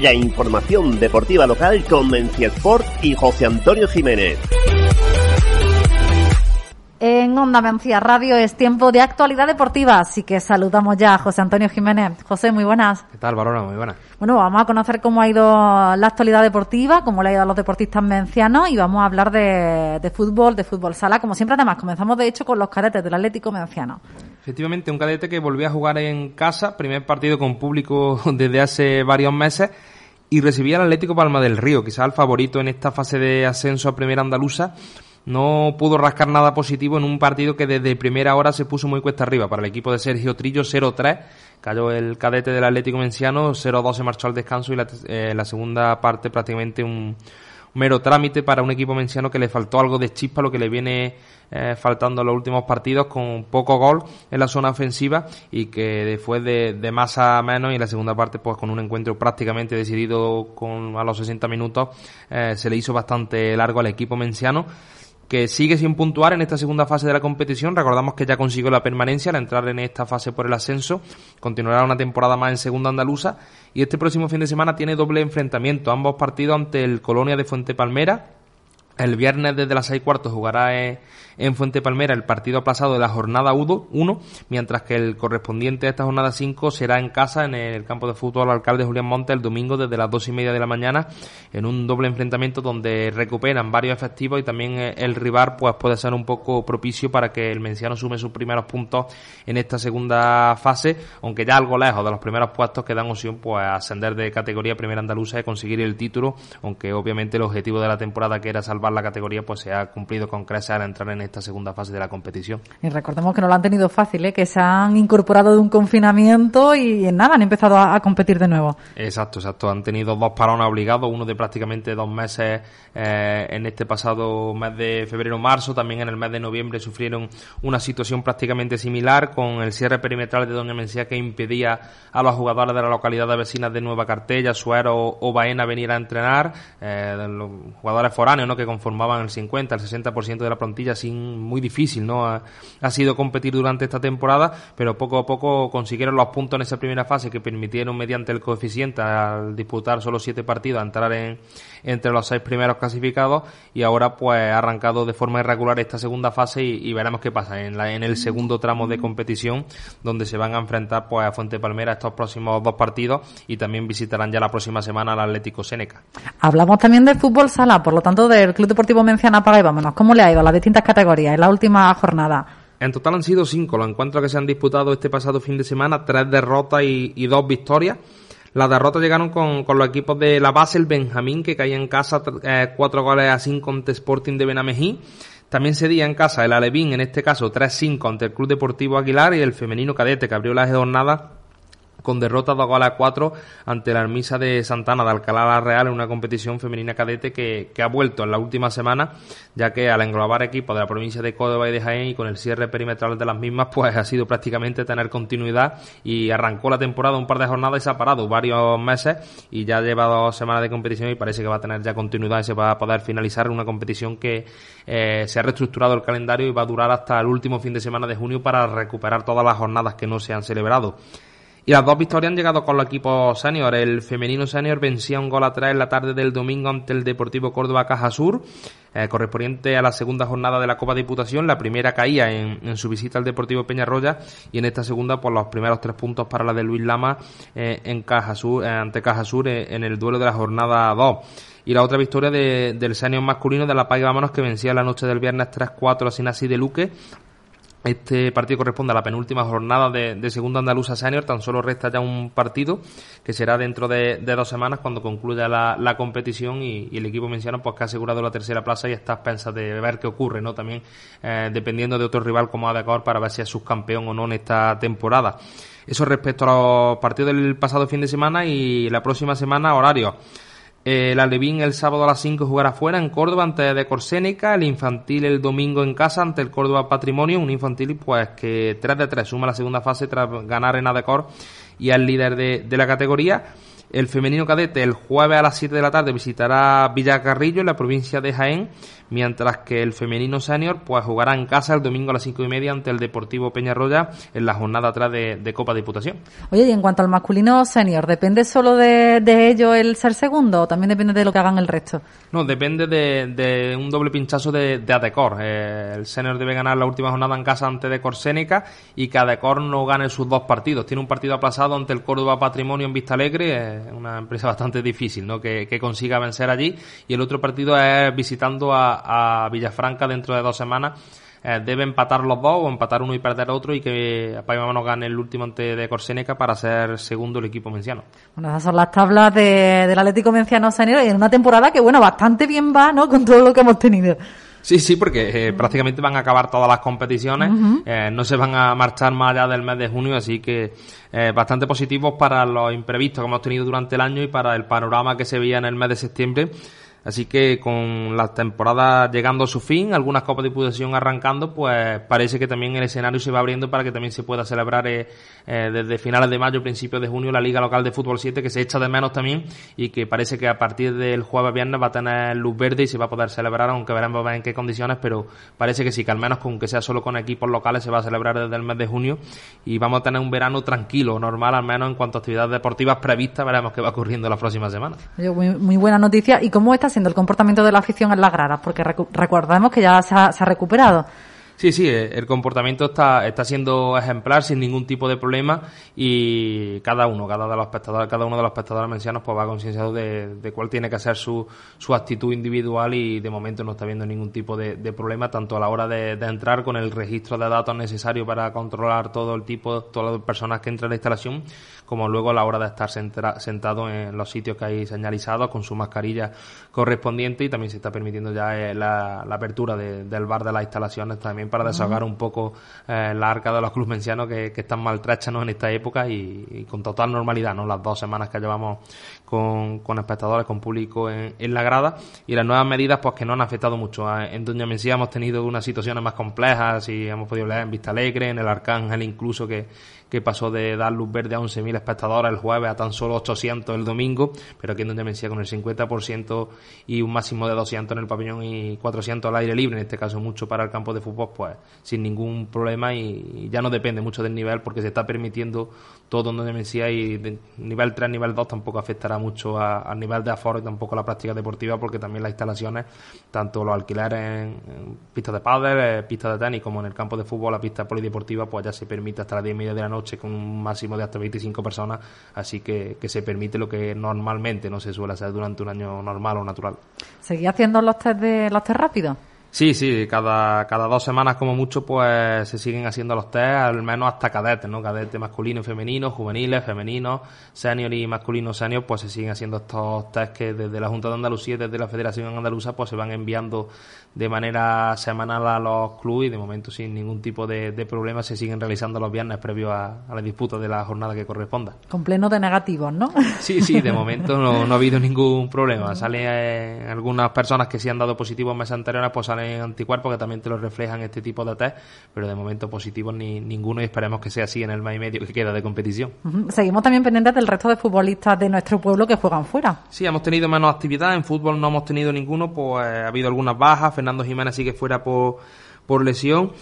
La información deportiva local con Mencia Sport y José Antonio Jiménez. En Onda Mencía Radio es tiempo de actualidad deportiva, así que saludamos ya a José Antonio Jiménez. José, muy buenas. ¿Qué tal, Barona? Muy buenas. Bueno, vamos a conocer cómo ha ido la actualidad deportiva, cómo le ha ido a los deportistas mencianos y vamos a hablar de, de fútbol, de fútbol sala, como siempre además. Comenzamos de hecho con los cadetes del Atlético Menciano. Efectivamente, un cadete que volvió a jugar en casa, primer partido con público desde hace varios meses y recibía al Atlético Palma del Río, quizás el favorito en esta fase de ascenso a Primera Andaluza no pudo rascar nada positivo en un partido que desde primera hora se puso muy cuesta arriba. Para el equipo de Sergio Trillo 0-3, cayó el cadete del Atlético Menciano, 0-2 se marchó al descanso y la, eh, la segunda parte prácticamente un, mero trámite para un equipo menciano que le faltó algo de chispa, lo que le viene eh, faltando en los últimos partidos con poco gol en la zona ofensiva y que después de, de, más a menos y la segunda parte pues con un encuentro prácticamente decidido con a los 60 minutos eh, se le hizo bastante largo al equipo menciano que sigue sin puntuar en esta segunda fase de la competición. Recordamos que ya consiguió la permanencia al entrar en esta fase por el ascenso. Continuará una temporada más en segunda andaluza. Y este próximo fin de semana tiene doble enfrentamiento. Ambos partidos ante el Colonia de Fuente Palmera el viernes desde las seis cuartos jugará en Fuente Palmera el partido aplazado de la jornada 1, mientras que el correspondiente a esta jornada 5 será en casa en el campo de fútbol alcalde Julián Monte el domingo desde las dos y media de la mañana en un doble enfrentamiento donde recuperan varios efectivos y también eh, el rival pues puede ser un poco propicio para que el Menciano sume sus primeros puntos en esta segunda fase, aunque ya algo lejos de los primeros puestos que dan opción pues a ascender de categoría primera andaluza y conseguir el título, aunque obviamente el objetivo de la temporada que era salvar la categoría pues se ha cumplido con creces al entrar en esta segunda fase de la competición. Y recordemos que no lo han tenido fácil, ¿eh? que se han incorporado de un confinamiento y en nada han empezado a, a competir de nuevo. Exacto, exacto. Han tenido dos parones obligados, uno de prácticamente dos meses eh, en este pasado mes de febrero-marzo, también en el mes de noviembre sufrieron una situación prácticamente similar con el cierre perimetral de Doña Mencía que impedía a los jugadores de la localidad de vecinas de Nueva Cartella, Suero o Baena venir a entrenar, eh, los jugadores foráneos ¿no? que conformaban el 50, el 60% de la plantilla, sin muy difícil, ¿no? Ha, sido competir durante esta temporada, pero poco a poco consiguieron los puntos en esa primera fase que permitieron mediante el coeficiente al disputar solo siete partidos entrar en, entre los seis primeros clasificados y ahora pues ha arrancado de forma irregular esta segunda fase y, y veremos qué pasa en, la, en el segundo tramo de competición donde se van a enfrentar pues a Fuente Palmera estos próximos dos partidos y también visitarán ya la próxima semana al Atlético Seneca. Hablamos también del fútbol sala, por lo tanto del Club Deportivo Menciana para y vámonos. ¿Cómo le ha ido a las distintas categorías en la última jornada? En total han sido cinco los encuentros que se han disputado este pasado fin de semana, tres derrotas y, dos victorias. Las derrotas llegaron con, con, los equipos de la base, el Benjamín, que caía en casa eh, cuatro goles a cinco ante Sporting de Benamejí. También cedía en casa el Alevín, en este caso 3-5 ante el Club Deportivo Aguilar y el femenino cadete, que abrió la jornada con derrota de goles a 4 ante la Armisa de Santana de Alcalá la Real en una competición femenina cadete que, que, ha vuelto en la última semana, ya que al englobar equipos de la provincia de Córdoba y de Jaén y con el cierre perimetral de las mismas, pues ha sido prácticamente tener continuidad y arrancó la temporada un par de jornadas y se ha parado varios meses y ya lleva dos semanas de competición y parece que va a tener ya continuidad y se va a poder finalizar una competición que eh, se ha reestructurado el calendario y va a durar hasta el último fin de semana de junio para recuperar todas las jornadas que no se han celebrado. Y las dos victorias han llegado con los equipos senior. El femenino senior vencía un gol a tres en la tarde del domingo ante el Deportivo Córdoba Caja Sur, eh, correspondiente a la segunda jornada de la Copa Diputación. La primera caía en, en, su visita al Deportivo Peñarroya y en esta segunda por pues, los primeros tres puntos para la de Luis Lama eh, en Caja Sur, eh, ante Caja Sur en el duelo de la jornada 2 y la otra victoria de, del senior masculino de la Paiga Vámonos que vencía la noche del viernes 3-4 a Sinasi de Luque Este partido corresponde a la penúltima jornada de, de Segunda Andaluza Senior. Tan solo resta ya un partido que será dentro de, dos semanas cuando concluya la, competición y, el equipo menciano pues que ha asegurado la tercera plaza y está a de ver qué ocurre, ¿no? También eh, dependiendo de otro rival como Adecor para ver si es subcampeón o no en esta temporada. Eso respecto a los partidos del pasado fin de semana y la próxima semana horario. El Alevín el sábado a las 5 jugará fuera en Córdoba ante de Corsénica, el infantil el domingo en casa ante el Córdoba Patrimonio, un infantil pues que 3 de 3 suma la segunda fase tras ganar en Adecor y es líder de, de la categoría. El femenino cadete el jueves a las 7 de la tarde visitará Villacarrillo en la provincia de Jaén mientras que el femenino senior pues jugará en casa el domingo a las cinco y media ante el Deportivo Peñarroya en la jornada atrás de, Copa Diputación. Oye, y en cuanto al masculino senior, ¿depende solo de, de ello el ser segundo o también depende de lo que hagan el resto? No, depende de, un doble pinchazo de, de Adecor. Eh, el senior debe ganar la última jornada en casa ante Decor Sénica y que Adecor no gane sus dos partidos. Tiene un partido aplazado ante el Córdoba Patrimonio en Vista Alegre, una empresa bastante difícil ¿no? que, consiga vencer allí y el otro partido es visitando a, Villafranca dentro de dos semanas. Eh, debe empatar los dos o empatar uno y perder otro y que no gane el último ante de Corseneca para ser segundo el equipo menciano. Bueno, esas son las tablas de, del Atlético Menciano Senior en una temporada que, bueno, bastante bien va, ¿no? Con todo lo que hemos tenido. Sí, sí, porque eh, prácticamente van a acabar todas las competiciones, eh, no se van a marchar más allá del mes de junio, así que bastante positivos para los imprevistos que hemos tenido durante el año y para el panorama que se veía en el mes de septiembre Así que con la temporada llegando a su fin, algunas copas de diputación arrancando, pues parece que también el escenario se va abriendo para que también se pueda celebrar eh, eh, desde finales de mayo, principios de junio, la Liga Local de Fútbol 7, que se echa de menos también y que parece que a partir del jueves viernes va a tener luz verde y se va a poder celebrar, aunque veremos en qué condiciones, pero parece que sí, que al menos con que sea solo con equipos locales se va a celebrar desde el mes de junio y vamos a tener un verano tranquilo, normal, al menos en cuanto a actividades deportivas previstas, veremos qué va ocurriendo las próximas semanas. Muy, muy buena noticia. ¿Y cómo está siendo el comportamiento de la afición en las gradas, porque recordemos que ya se ha, recuperado. Sí, sí, eh, el comportamiento está, está siendo ejemplar sin ningún tipo de problema y cada uno, cada, de los espectadores, cada uno de los espectadores mencianos pues va concienciado de, de, cuál tiene que ser su, su actitud individual y de momento no está viendo ningún tipo de, problema tanto a la hora de, entrar con el registro de datos necesario para controlar todo el tipo, todas las personas que entran en la instalación como luego a la hora de estar sentado en los sitios que hay señalizados con su mascarilla correspondiente y también se está permitiendo ya eh, la, apertura del bar de las instalaciones también para desahogar un poco eh, la arca de los clubes mencianos que, están maltrechas en esta época y, con total normalidad, ¿no? Las dos semanas que llevamos con, espectadores, con público en, la grada y las nuevas medidas pues que no han afectado mucho. Eh, en Doña Mencía hemos tenido unas situaciones más complejas y hemos podido leer en Vista Alegre, en el Arcángel incluso que que pasó de dar luz verde a 11.000 espectadores el jueves a tan solo 800 el domingo, pero aquí en donde decía con el 50% y un máximo de 200 en el pabellón y 400 al aire libre, en este caso mucho para el campo de fútbol, pues sin ningún problema y ya no depende mucho del nivel porque se está permitiendo todo donde decía y de nivel 3, nivel 2 tampoco afectará mucho al nivel de aforo y tampoco a la práctica deportiva porque también las instalaciones, tanto los alquileres en, pistas de pádel, eh, pistas de tenis como en el campo de fútbol, la pista polideportiva, pues ya se permite hasta las 10 y media de la noche con un máximo de hasta 25 personas, así que, que se permite lo que normalmente no se suele hacer durante un año normal o natural. ¿Seguía haciendo los test de los test rápidos? Sí, sí, cada, cada dos semanas como mucho pues se siguen haciendo los test, al menos hasta cadetes, ¿no? Cadete masculino y femenino, juveniles, femeninos, senior y masculino senior, pues se siguen haciendo estos test que desde la Junta de Andalucía y desde la Federación Andaluza pues se van enviando de manera semanal a los clubes y de momento sin ningún tipo de, de problema se siguen realizando los viernes previos a, la disputa de la jornada que corresponda. Con pleno de negativos, ¿no? Sí, sí, de momento no, no ha habido ningún problema. Salen eh, algunas personas que sí han dado positivos meses anteriores, pues salen anticuerpos que también te lo reflejan este tipo de test, pero de momento positivos ni ninguno y esperemos que sea así en el mes y medio que queda de competición. Seguimos también pendientes del resto de futbolistas de nuestro pueblo que juegan fuera. Sí, hemos tenido menos actividad, en fútbol no hemos tenido ninguno, pues ha habido algunas bajas, Fernando Jiménez sigue fuera por, por lesión.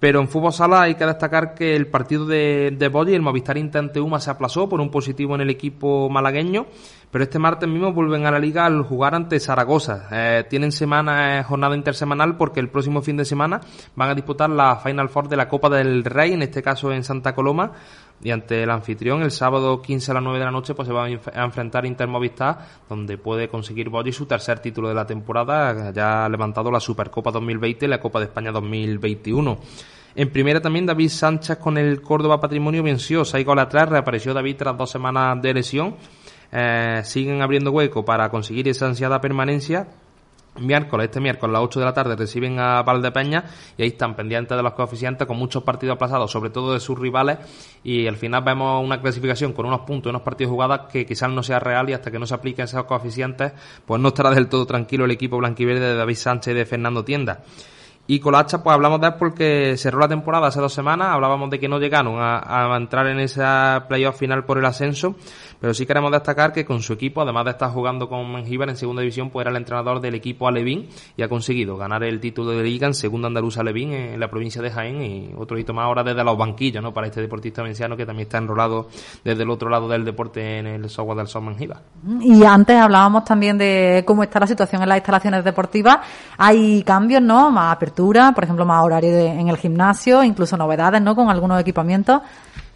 Pero en fútbol sala hay que destacar que el partido de, de el Movistar Intente Uma, se aplazó por un positivo en el equipo malagueño. Pero este martes mismo vuelven a la liga al jugar ante Zaragoza. Eh, tienen semana, eh, jornada intersemanal porque el próximo fin de semana van a disputar la Final Four de la Copa del Rey, en este caso en Santa Coloma, y ante el anfitrión el sábado 15 a las 9 de la noche pues se va a enfrentar Inter Movistar donde puede conseguir Boyi su tercer título de la temporada ya ha levantado la Supercopa 2020 y la Copa de España 2021 En primera también David Sánchez con el Córdoba Patrimonio venció 6 goles atrás, reapareció David tras dos semanas de lesión. Eh, siguen abriendo hueco para conseguir esa ansiada permanencia miércoles, este miércoles a las 8 de la tarde reciben a Valdepeña y ahí están pendientes de los coeficientes con muchos partidos aplazados, sobre todo de sus rivales y al final vemos una clasificación con unos puntos unos partidos jugados que quizás no sea real y hasta que no se apliquen esos coeficientes pues no estará del todo tranquilo el equipo blanquiverde de David Sánchez y de Fernando Tienda. Y con la hacha, pues hablamos de él porque cerró la temporada hace dos semanas, hablábamos de que no llegaron a, a entrar en esa playoff final por el ascenso pero sí queremos destacar que con su equipo, además de estar jugando con Mengíbar en segunda división, pues era el entrenador del equipo Alevín y ha conseguido ganar el título de liga en segunda andaluza Alevín en la provincia de Jaén y otro hito más ahora desde los banquillos, ¿no? Para este deportista venciano que también está enrolado desde el otro lado del deporte en el software del Sol Mengíbar. Y antes hablábamos también de cómo está la situación en las instalaciones deportivas. Hay cambios, ¿no? Más apertura, por ejemplo, más horario en el gimnasio, incluso novedades, ¿no? Con algunos equipamientos.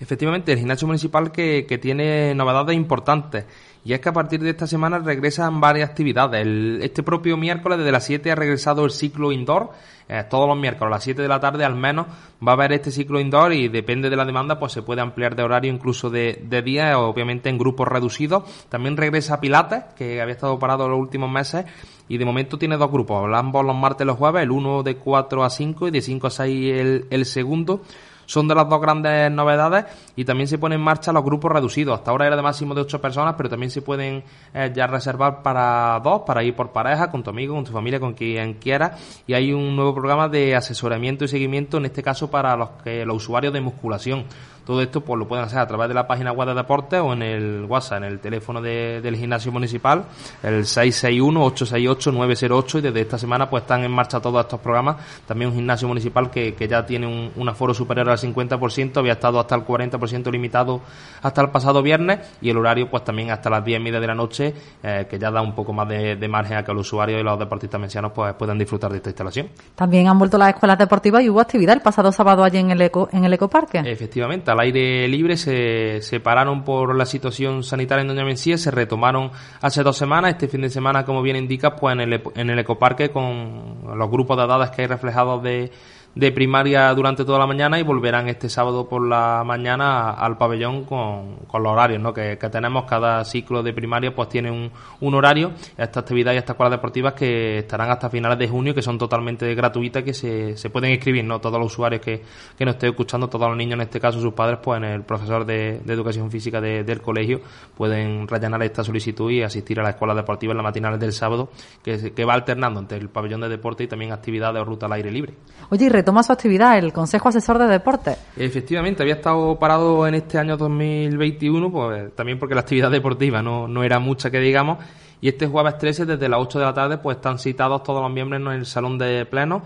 Efectivamente, el gimnasio municipal que, que tiene novedades importantes. Y es que a partir de esta semana regresan varias actividades. este propio miércoles, desde las 7, ha regresado el ciclo indoor. Eh, todos los miércoles a las 7 de la tarde al menos va a haber este ciclo indoor y depende de la demanda pues se puede ampliar de horario incluso de, de día, obviamente en grupos reducidos. También regresa Pilates, que había estado parado los últimos meses y de momento tiene dos grupos, ambos los martes y los jueves, el uno de 4 a 5 y de 5 a 6 el, el segundo son de las dos grandes novedades y también se ponen en marcha los grupos reducidos. Hasta ahora era de máximo de ocho personas, pero también se pueden eh, ya reservar para dos, para ir por pareja, con tu amigo, con tu familia, con quien quiera. Y hay un nuevo programa de asesoramiento y seguimiento, en este caso para los, que, los usuarios de musculación. Todo esto pues lo pueden hacer a través de la página web de deportes o en el WhatsApp, en el teléfono del gimnasio municipal, el 661-868-908 y desde esta semana pues están en marcha todos estos programas. También un gimnasio municipal que, ya tiene un, aforo superior al 50%, había estado hasta el 40% limitado hasta el pasado viernes y el horario pues también hasta las 10 y media de la noche, eh, que ya da un poco más de, margen a que los usuarios y los deportistas mencianos pues puedan disfrutar de esta instalación. También han vuelto las escuelas deportivas y hubo actividad el pasado sábado allí en el, eco, en el ecoparque. Efectivamente, al aire libre, se separaron por la situación sanitaria en Doña Mencía, se retomaron hace dos semanas, este fin de semana, como bien indica, pues en el, en el ecoparque con los grupos de edades que hay reflejados de de primaria durante toda la mañana y volverán este sábado por la mañana al pabellón con, con los horarios ¿no? que, tenemos. Cada ciclo de primaria pues tiene un, un horario. Esta actividad y estas escuelas deportivas que estarán hasta finales de junio, que son totalmente gratuitas, que se, se pueden inscribir, ¿no? Todos los usuarios que, que nos estén escuchando, todos los niños, en este caso sus padres, pues en el profesor de, educación física del colegio pueden rellenar esta solicitud y asistir a la escuela deportiva en la matinales del sábado, que, que va alternando entre el pabellón de deporte y también actividades o ruta al aire libre. Oye, toma su actividad el Consejo Asesor de Deportes. Efectivamente, había estado parado en este año 2021, pues también porque la actividad deportiva no, no era mucha que digamos. Y este jueves 13, desde las 8 de la tarde, pues están citados todos los miembros en el salón de pleno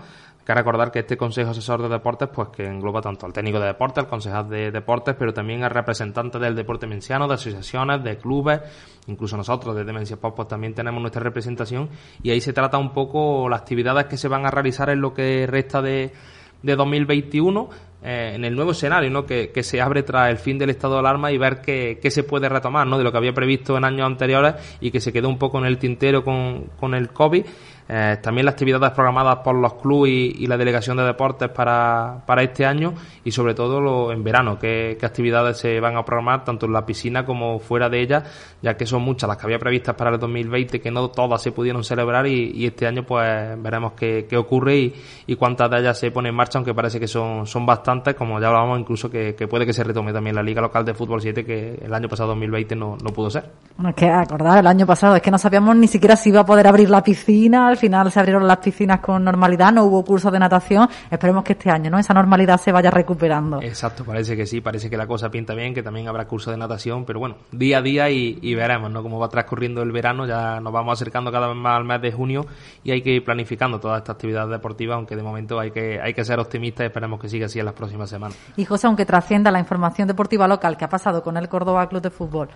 que recordar que este Consejo Asesor de Deportes, pues que engloba tanto al técnico de deportes, al concejal de deportes, pero también al representante del deporte menciano, de asociaciones, de clubes, incluso nosotros de Demencia Pop, pues también tenemos nuestra representación y ahí se trata un poco las actividades que se van a realizar en lo que resta de de 2021 eh, en el nuevo escenario ¿no? Que, se abre tras el fin del estado de alarma y ver qué, qué, se puede retomar ¿no? de lo que había previsto en años anteriores y que se quedó un poco en el tintero con, con el COVID eh, también las actividades programadas por los clubes y, la delegación de deportes para, para este año y sobre todo lo, en verano, qué, actividades se van a programar tanto en la piscina como fuera de ella, ya que son muchas las que había previstas para el 2020 que no todas se pudieron celebrar y, este año pues veremos qué, qué ocurre y, y, cuántas de ellas se ponen en marcha, aunque parece que son, son bastantes, como ya hablábamos incluso que, que puede que se retome también la Liga Local de Fútbol 7 que el año pasado 2020 no, no pudo ser. Bueno, es que acordar, el año pasado es que no sabíamos ni siquiera si iba a poder abrir la piscina, final se abrieron las piscinas con normalidad, no hubo cursos de natación. Esperemos que este año, ¿no? Esa normalidad se vaya recuperando. Exacto, parece que sí, parece que la cosa pinta bien, que también habrá cursos de natación, pero bueno, día a día y, veremos, ¿no? Cómo va transcurriendo el verano, ya nos vamos acercando cada vez más al mes de junio y hay que ir planificando toda esta actividad deportiva, aunque de momento hay que, hay que ser optimistas y esperemos que siga así en las próximas semanas. Y José, aunque trascienda la información deportiva local, ¿qué ha pasado con el Córdoba Club de Fútbol?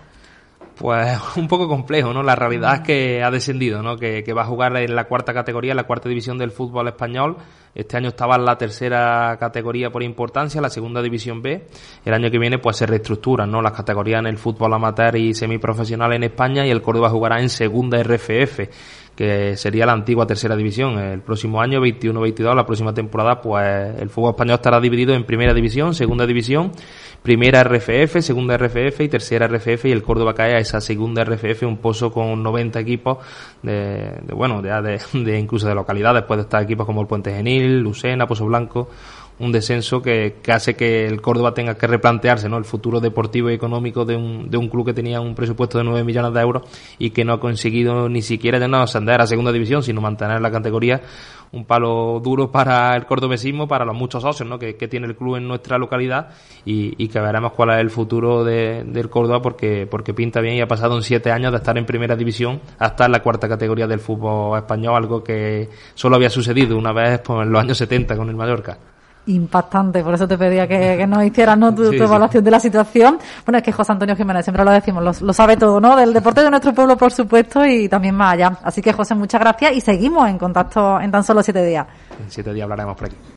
Pues un poco complejo, ¿no? La realidad es que ha descendido, ¿no? Que, va a jugar en la cuarta categoría, la cuarta división del fútbol español. Este año estaba en la tercera categoría por importancia, la segunda división B. El año que viene, pues se reestructuran, ¿no? Las categorías en el fútbol amateur y semiprofesional en España y el Córdoba jugará en segunda RFF que sería la antigua tercera división. El próximo año, 21-22, la próxima temporada, pues el fútbol español estará dividido en primera división, segunda división, primera RFF, segunda RFF y tercera RFF y el Córdoba cae a esa segunda RFF, un pozo con 90 equipos de, bueno, de, de, incluso de localidades, puede estar equipos como el Puente Genil, Lucena, Pozo Blanco, un descenso que, hace que el Córdoba tenga que replantearse ¿no? el futuro deportivo y económico de un, de un club que tenía un presupuesto de 9 millones de euros y que no ha conseguido ni siquiera ya no ascender a segunda división, sino mantener la categoría un palo duro para el cordobesismo, para los muchos socios ¿no? que, tiene el club en nuestra localidad y, que veremos cuál es el futuro de, del Córdoba porque, porque pinta bien y ha pasado en siete años de estar en primera división hasta la cuarta categoría del fútbol español, algo que solo había sucedido una vez pues, en los años 70 con el Mallorca impactante, por eso te pedía que, nos hicieras ¿no? tu, evaluación de la situación. Bueno, es que José Antonio Jiménez, siempre lo decimos, lo, sabe todo, ¿no? Del deporte de nuestro pueblo, por supuesto, y también más allá. Así que, José, muchas gracias y seguimos en contacto en tan solo siete días. En siete días hablaremos por aquí.